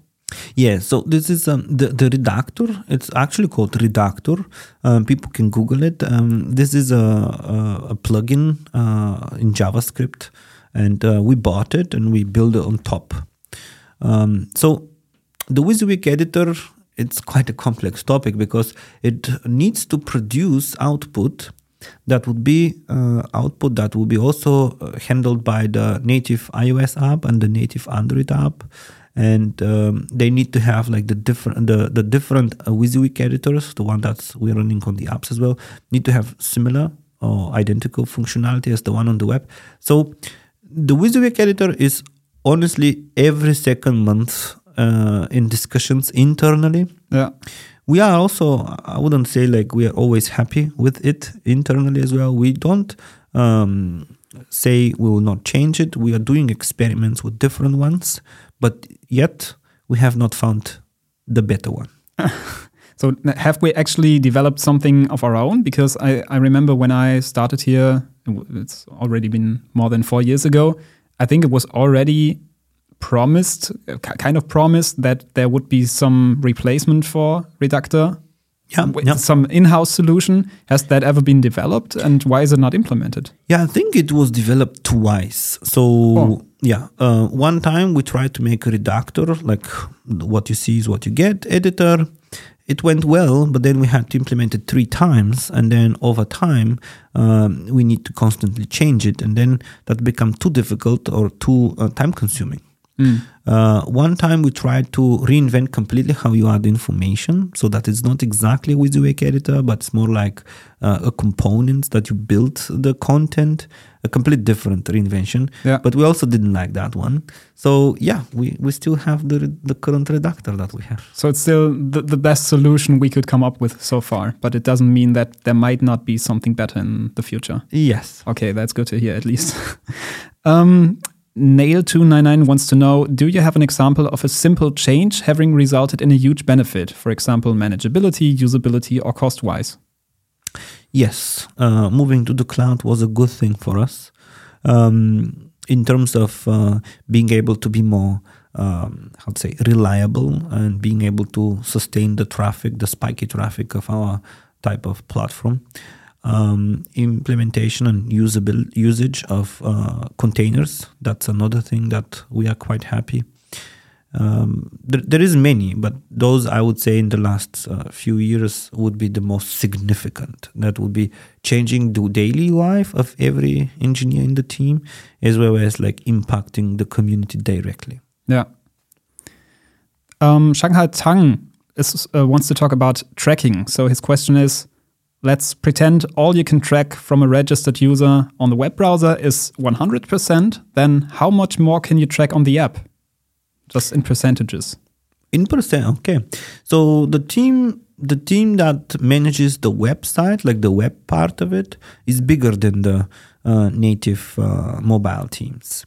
Yeah, so this is um, the the Redactor. It's actually called Redactor. Um, people can Google it. Um, this is a a, a plugin uh, in JavaScript, and uh, we bought it and we built it on top. Um, so the WYSIWYG editor it's quite a complex topic because it needs to produce output that would be uh, output that will be also uh, handled by the native iOS app and the native Android app, and um, they need to have like the different the the different uh, WYSIWYG editors, the one that's we're running on the apps as well, need to have similar or identical functionality as the one on the web. So the WYSIWYG editor is honestly every second month uh, in discussions internally Yeah. we are also i wouldn't say like we are always happy with it internally as well we don't um, say we will not change it we are doing experiments with different ones but yet we have not found the better one So have we actually developed something of our own? Because I, I remember when I started here, it's already been more than four years ago. I think it was already promised, uh, kind of promised, that there would be some replacement for Reductor. yeah, yeah. Some in-house solution. Has that ever been developed, and why is it not implemented? Yeah, I think it was developed twice. So Oh. yeah, uh, one time we tried to make a redactor, like what you see is what you get editor. It went well, but then we had to implement it three times, and then over time um, we need to constantly change it, and then that become too difficult or too uh, time consuming. Uh, one time we tried to reinvent completely how you add information so that it's not exactly a WYSIWYG editor, but it's more like uh, a component that you build the content, a complete different reinvention. Yeah. But we also didn't like that one. So yeah, we, we still have the, the current redactor that we have. So it's still the, the best solution we could come up with so far, but it doesn't mean that there might not be something better in the future. Yes. Okay, that's good to hear at least. um, Nail299 wants to know Do you have an example of a simple change having resulted in a huge benefit? For example, manageability, usability, or cost wise? Yes, uh, moving to the cloud was a good thing for us um, in terms of uh, being able to be more, um, to say, reliable and being able to sustain the traffic, the spiky traffic of our type of platform. Um, implementation and usable usage of uh, containers. That's another thing that we are quite happy. Um, there, there is many, but those I would say in the last uh, few years would be the most significant. That would be changing the daily life of every engineer in the team, as well as like impacting the community directly. Yeah. Um, Shanghai Tang is, uh, wants to talk about tracking. So his question is let's pretend all you can track from a registered user on the web browser is 100%. Then how much more can you track on the app? Just in percentages. In percent, okay. So the team the team that manages the website, like the web part of it, is bigger than the uh, native uh, mobile teams.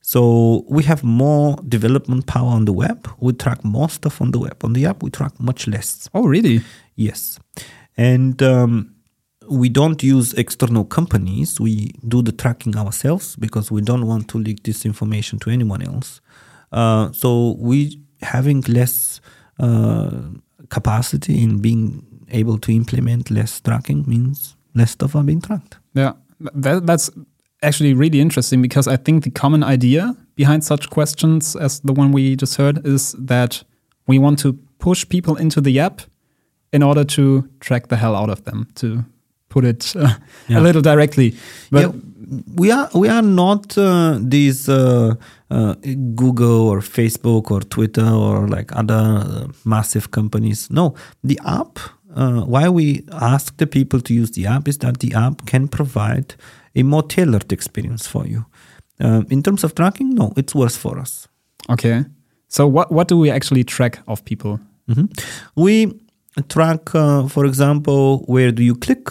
So we have more development power on the web. We track more stuff on the web. On the app, we track much less. Oh, really? Yes. And um, we don't use external companies. We do the tracking ourselves because we don't want to leak this information to anyone else. Uh, so we having less uh, capacity in being able to implement less tracking means less stuff are being tracked. Yeah, that, that's actually really interesting because I think the common idea behind such questions as the one we just heard is that we want to push people into the app in order to track the hell out of them to put it uh, Yeah. a little directly but yeah, we are we are not uh, these uh, uh, Google or Facebook or Twitter or like other uh, massive companies. No, the app. Uh, why we ask the people to use the app is that the app can provide a more tailored experience for you. In terms of tracking, no, it's worse for us. okay so what what do we actually track of people Mhm. We track, uh, for example, where do you click?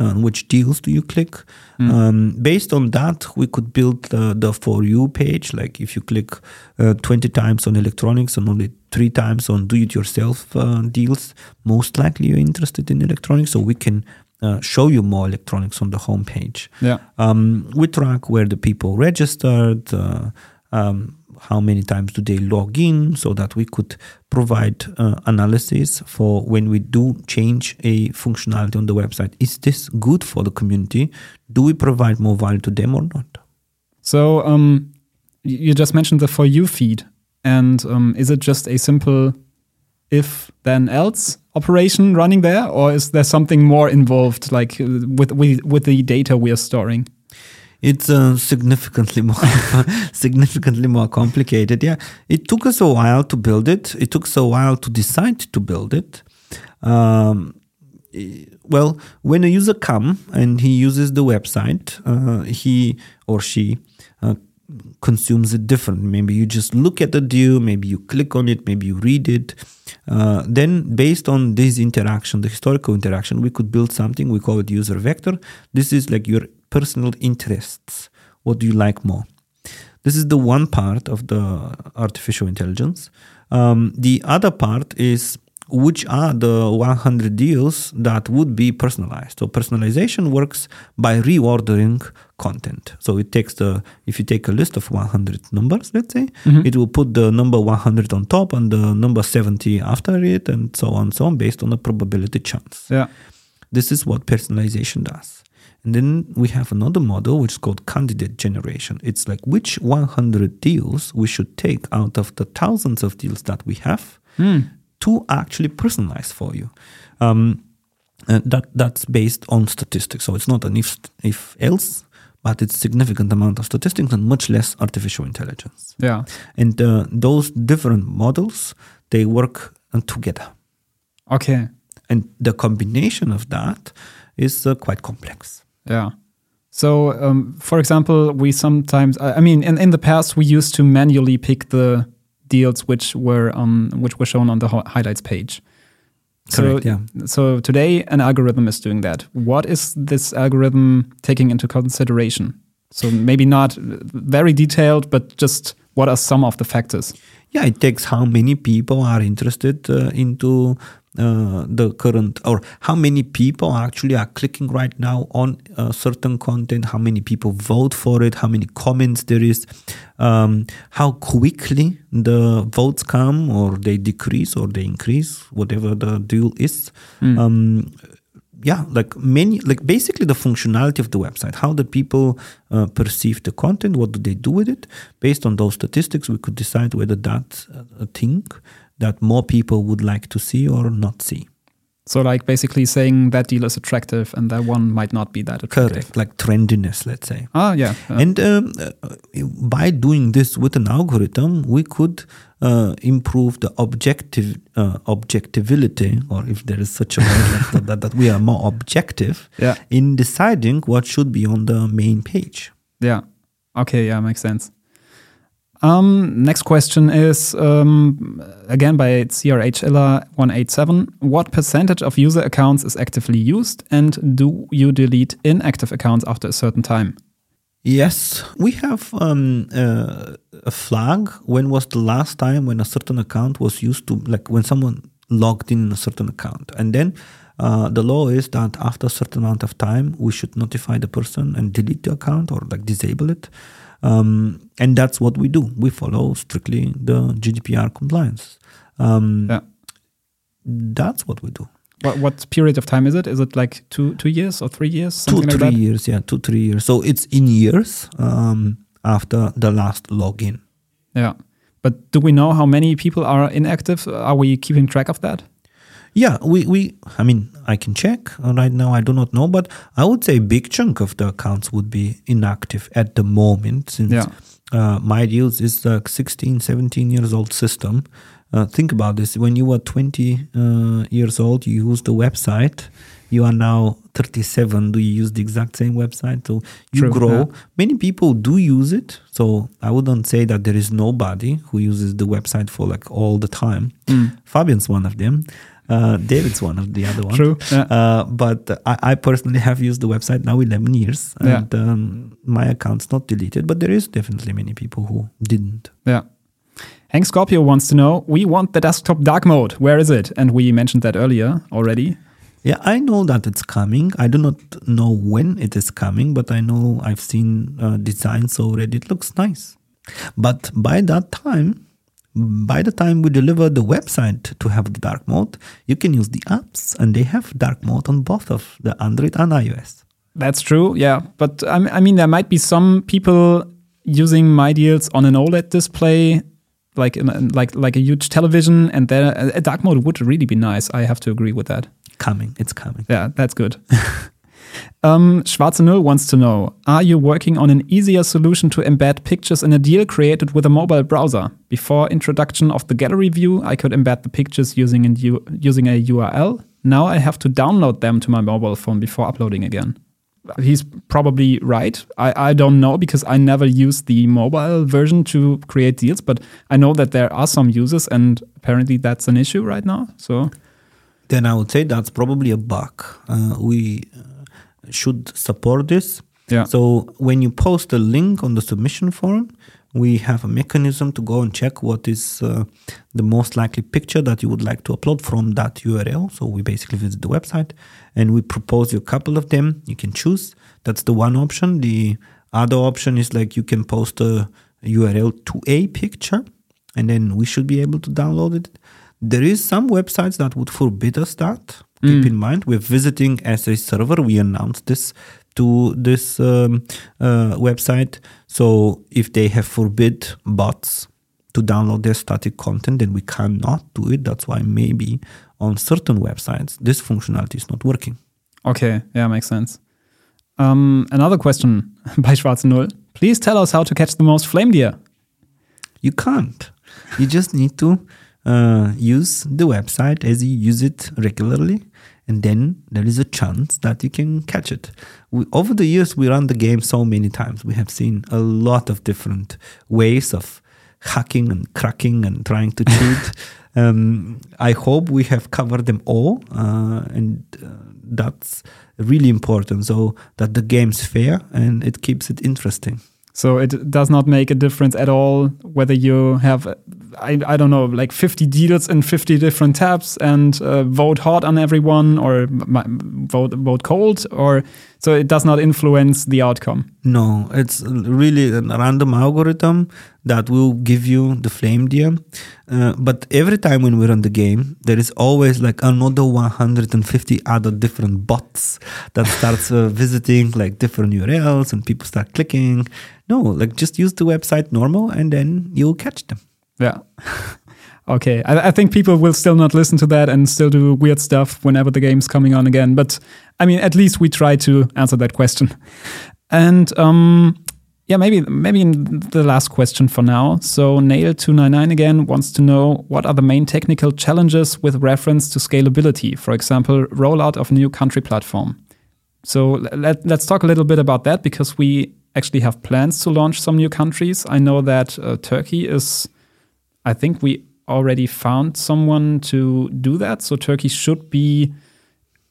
Uh, which deals do you click? Um, based on that, we could build uh, the For You page. Like if you click uh, 20 times on electronics and only three times on do it yourself uh, deals, most likely you're interested in electronics. So we can uh, show you more electronics on the homepage. yeah Um, we track where the people registered, uh, um, how many times do they log in, so that we could provide uh, analysis for when we do change a functionality on the website. Is this good for the community? Do we provide more value to them or not? so um you just mentioned the for you feed and um, is it just a simple if then else operation running there or is there something more involved like uh, with with, with the data we are storing It's uh, significantly more significantly more complicated. Yeah, it took us a while to build it. It took us a while to decide to build it. Um, well, when a user come and he uses the website, uh, he or she uh, consumes it differently. Maybe you just look at the deal, maybe you click on it, maybe you read it. Uh, then, based on this interaction, the historical interaction, we could build something. We call it user vector. This is like your personal interests. What do you like more? This is the one part of the artificial intelligence. Um, the other part is which are the 100 deals that would be personalized. So personalization works by reordering content. So it takes the if you take a list of 100 numbers, let's say, it will put the number 100 on top and the number 70 after it, and so on, so on, based on a probability chance. yeah This is what personalization does. And then we have another model which is called candidate generation. It's like which 100 deals we should take out of the thousands of deals that we have to actually personalize for you. Um, and that that's based on statistics. So it's not an if if else, but it's a significant amount of statistics and much less artificial intelligence. Yeah. And uh, those different models they work uh, together, Okay. and the combination of that is uh, quite complex. Yeah. So, um, for example, we sometimes, I mean, in, in the past, we used to manually pick the deals which were um, which were shown on the highlights page. Correct, So, yeah. so today, an algorithm is doing that. What is this algorithm taking into consideration? So maybe not very detailed, but just what are some of the factors? Yeah, it takes how many people are interested uh, into uh, the current, or how many people actually are clicking right now on uh, certain content, how many people vote for it, how many comments there is, um, how quickly the votes come, or they decrease or they increase, whatever the deal is. Um, yeah like many like basically the functionality of the website how the people uh, perceive the content what do they do with it based on those statistics we could decide whether that a thing that more people would like to see or not see So, like basically saying that deal is attractive and that one might not be that attractive. correct like trendiness let's say Ah, yeah. uh, and um, uh, by doing this with an algorithm we could uh, improve the objective uh, objectivity or if there is such a word that, that we are more objective yeah. in deciding what should be on the main page. Yeah. Okay. Yeah, makes sense. Um, next question is um, again by CRH Illa 187. What percentage of user accounts is actively used, and do you delete inactive accounts after a certain time? Yes, we have um, uh, a flag. When was the last time when a certain account was used to, like when someone logged in a certain account? And then uh, the law is that after a certain amount of time, we should notify the person and delete the account or like disable it. Um, and that's what we do. We follow strictly the GDPR compliance. Um, Yeah. That's what we do. What, what period of time is it? Is it like two two years or three years? two like three that? years yeah two three years so it's in years um, after the last login Yeah. But do we know how many people are inactive? Are we keeping track of that? Yeah we, we i mean i can check. Right now i do not know but i would say a big chunk of the accounts would be inactive at the moment since Yeah. uh, mydealz is a 16 17 years old system. Uh, think about this. When you were 20 uh, years old you used the website. You are now 37 do you use the exact same website? So you True, grow. yeah. many people do use it. So i wouldn't say that there is nobody who uses the website for like all the time. Fabian's one of them uh, david's one of the other ones True. Yeah. uh, but I, I personally have used the website now 11 years Yeah. and um, my account's not deleted but there is definitely many people who didn't Yeah. Hank Scorpio wants to know we want the desktop dark mode. Where is it? And we mentioned that earlier already. yeah i know that it's coming i do not know when it is coming but i know i've seen uh, designs already it looks nice but by that time by the time we deliver the website to have the dark mode you can use the apps and they have dark mode on both of the android and ios That's true. Yeah. But I I mean, there might be some people using mydealz on an OLED display. Like in like like a huge television, and there a dark mode would really be nice. I have to agree with that. coming it's coming Yeah, that's good. um, Schwarze Null wants to know Are you working on an easier solution to embed pictures in a deal created with a mobile browser? Before introduction of the gallery view, I could embed the pictures using, using a URL. Now I have to download them to my mobile phone before uploading again. He's probably right. I, I don't know because I never used the mobile version to create deals, but I know that there are some users, and apparently that's an issue right now. So, then I would say that's probably a bug. Uh, we should support this. yeah. So when you post a link on the submission form, we have a mechanism to go and check what is uh, the most likely picture that you would like to upload from that URL. So we basically visit the website and we propose you a couple of them. You can choose. That's the one option. The other option is like you can post a URL to a picture and then we should be able to download it. There is some websites that would forbid us that. Keep in mind, we're visiting as a server. We announced this to this um, uh, website. So if they have forbid bots to download their static content, then we cannot do it. That's why maybe on certain websites this functionality is not working. Okay, yeah, makes sense. Um, another question by Schwarze Null. Please tell us how to catch the most flame deer. You can't. You just need to uh, use the website as you use it regularly, and then there is a chance that you can catch it. We, over the years, we run the game so many times. We have seen a lot of different ways of hacking and cracking and trying to cheat. um, I hope we have covered them all, uh, and uh, that's really important so that the game's fair and it keeps it interesting. So it does not make a difference at all whether you have, I, I don't know, like 50 deals in 50 different tabs and uh, vote hot on everyone or vote vote cold, or so it does not influence the outcome. No, it's really a random algorithm that will give you the flame deer. Uh, but every time when we run the game, there is always like another 150 other different bots that starts uh, visiting like different URLs and people start clicking. No, like just use the website normal and then you'll catch them. Yeah. okay. I, I, think people will still not listen to that and still do weird stuff whenever the game's coming on again. But I mean, at least we try to answer that question. And um, yeah, maybe maybe the last question for now. So Nail299 again wants to know what are the main technical challenges with reference to scalability, for example, rollout of new country platform. So let, let's talk a little bit about that because we actually have plans to launch some new countries. I know that uh, Turkey is, I think we already found someone to do that. So Turkey should be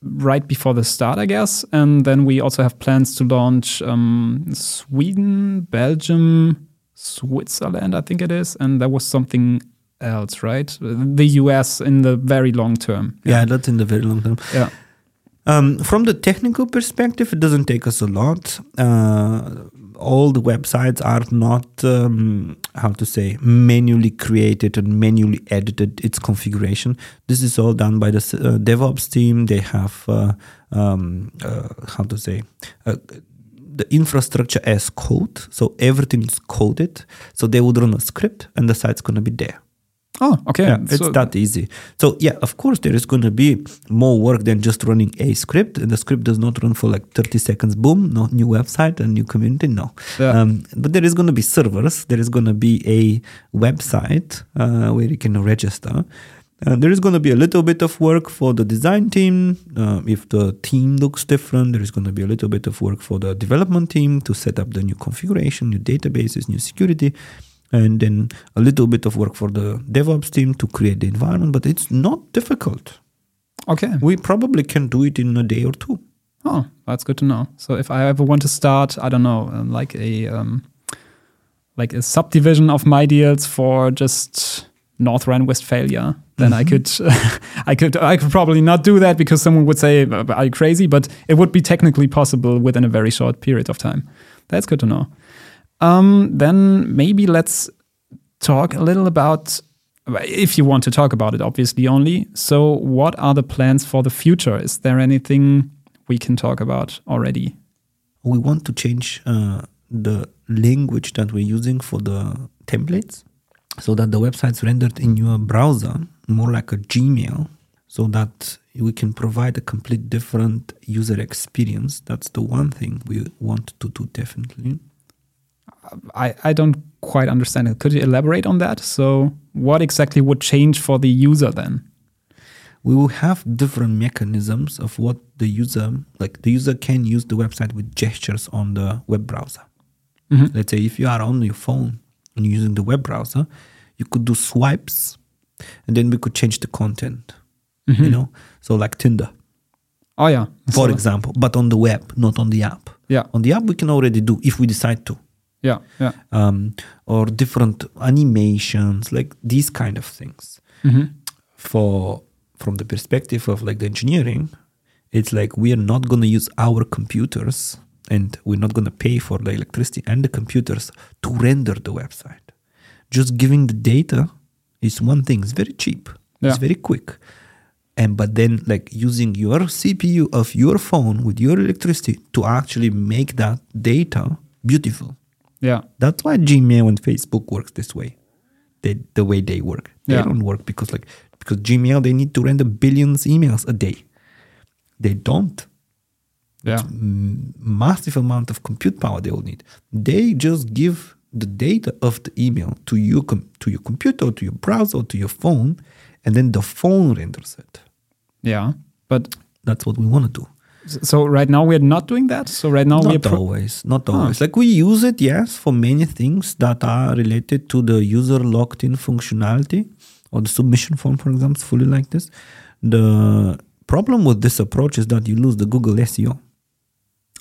right before the start, I guess. And then we also have plans to launch um, Sweden, Belgium, Switzerland, I think it is. And there was something else, right? The US in the very long term. Yeah, yeah that's in the very long term. Yeah. Um, from the technical perspective, it doesn't take us a lot. Uh, all the websites are not um, how to say manually created and manually edited its configuration. This is all done by the uh, devops team. They have uh, um, uh, how to say uh, the infrastructure as code. So everything is coded. So they would run a script and the site's going to be there Oh, okay. Yeah, it's so, that easy. So yeah, of course there is going to be more work than just running a script. And the script does not run for like 30 seconds. Boom, no new website, a new community. No. Yeah. Um, but there is going to be servers. There is going to be a website uh, where you can register. Uh, there is going to be a little bit of work for the design team. Uh, if the team looks different, there is going to be a little bit of work for the development team to set up the new configuration, new databases, new security and then a little bit of work for the DevOps team to create the environment, but it's not difficult. Okay. We probably can do it in a day or two. Oh, that's good to know. So if I ever want to start, I don't know, um, like a um, like a subdivision of mydealz for just North Rhine-Westphalia, then mm -hmm. I could, I could, I could probably not do that because someone would say, "Are you crazy?" But it would be technically possible within a very short period of time. That's good to know. Um, then maybe let's talk a little about, if you want to talk about it, obviously only. So, what are the plans for the future? Is there anything we can talk about already? We want to change uh, the language that we're using for the templates so that the website's rendered in your browser more like a Gmail so that we can provide a complete different user experience. That's the one thing we want to do definitely. I, I don't quite understand it. Could you elaborate on that? So, what exactly would change for the user then? We will have different mechanisms of what the user, like the user can use the website with gestures on the web browser. Mm-hmm. Let's say if you are on your phone and using the web browser, you could do swipes and then we could change the content, mm-hmm. you know? So, like Tinder. Oh, yeah. For so, example, but on the web, not on the app. Yeah. On the app, we can already do if we decide to. Yeah, yeah. Um, or different animations, like these kind of things. Mm-hmm. For from the perspective of like the engineering, it's like we are not going to use our computers and we're not going to pay for the electricity and the computers to render the website. Just giving the data is one thing. It's very cheap. Yeah. It's very quick. And but then like using your CPU of your phone with your electricity to actually make that data beautiful. Yeah. That's why Gmail and Facebook works this way. They, the way they work. They yeah. don't work because like because Gmail they need to render billions emails a day. They don't. Yeah. m- massive amount of compute power they will need. They just give the data of the email to your com- to your computer, to your browser, to your phone, and then the phone renders it. Yeah. But That's what we want to do. So right now we're not doing that. So right now we're Not pro- always, not ah. always. Like we use it, yes, for many things that are related to the user logged in functionality or the submission form, for example, fully like this. The problem with this approach is that you lose the Google SEO.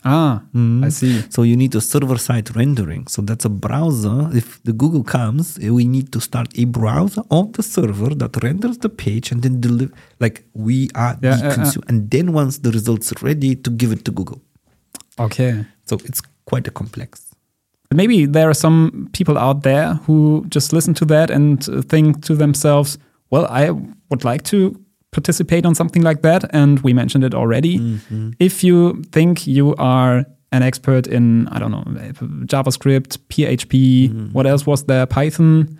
Ah, I see. So you need a server side rendering. So that's a browser. If the Google comes, eh, we need to start a browser on the server that renders the page and then deliver. Like we are Yeah, the yeah. consumer, and then once the results are ready, to give it to Google. Okay. So it's quite a complex. Maybe there are some people out there who just listen to that and uh, think to themselves, well, I would like to participate on something like that. And we mentioned it already. Mm-hmm. If you think you are an expert in, I don't know, JavaScript, PHP, Mm-hmm. what else was there, Python,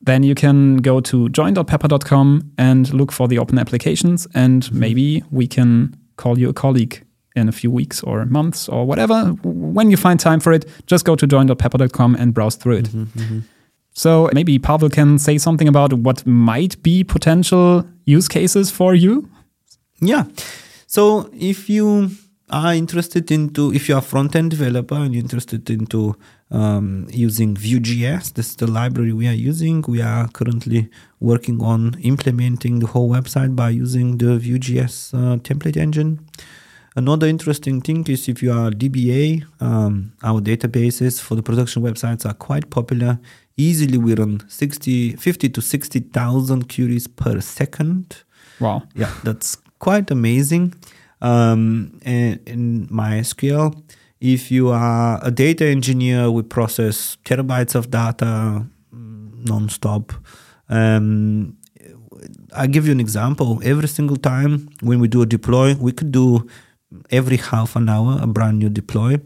then you can go to join.pepper.com and look for the open applications. And Mm-hmm. maybe we can call you a colleague in a few weeks or months or whatever. When you find time for it, just go to join.pepper.com and browse through it. So maybe Pavel can say something about what might be potential use cases for you. Yeah. So if you are interested into, if you are front end developer and you're interested into um, using Vue.js, this is the library we are using. We are currently working on implementing the whole website by using the Vue.js uh, template engine. Another interesting thing is if you are DBA, um, our databases for the production websites are quite popular. Easily we run 60, 50 to 60,000 queries per second. Wow. Yeah, that's quite amazing. Um, and in MySQL, if you are a data engineer, we process terabytes of data mm, nonstop. Um, I give you an example. Every single time when we do a deploy, we could do every half an hour a brand new deploy.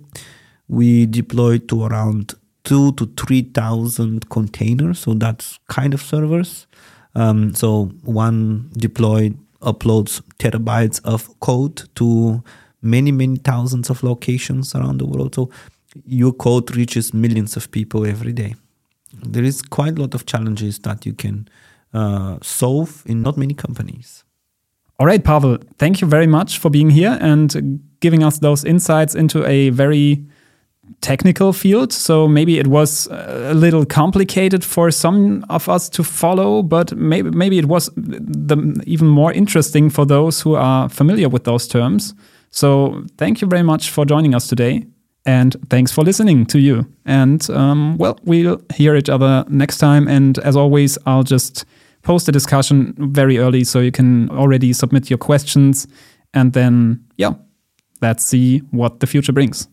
We deploy to around two to three thousand containers, so that's kind of servers. Um, so one deploy uploads terabytes of code to many many thousands of locations around the world. So your code reaches millions of people every day. There is quite a lot of challenges that you can uh, solve in not many companies. All right, Pavel, thank you very much for being here and giving us those insights into a very technical field. So maybe it was a little complicated for some of us to follow, but maybe maybe it was the, even more interesting for those who are familiar with those terms. So thank you very much for joining us today. And thanks for listening to you. And um, well, we'll hear each other next time. And as always, I'll just post a discussion very early so you can already submit your questions. And then, yeah, let's see what the future brings.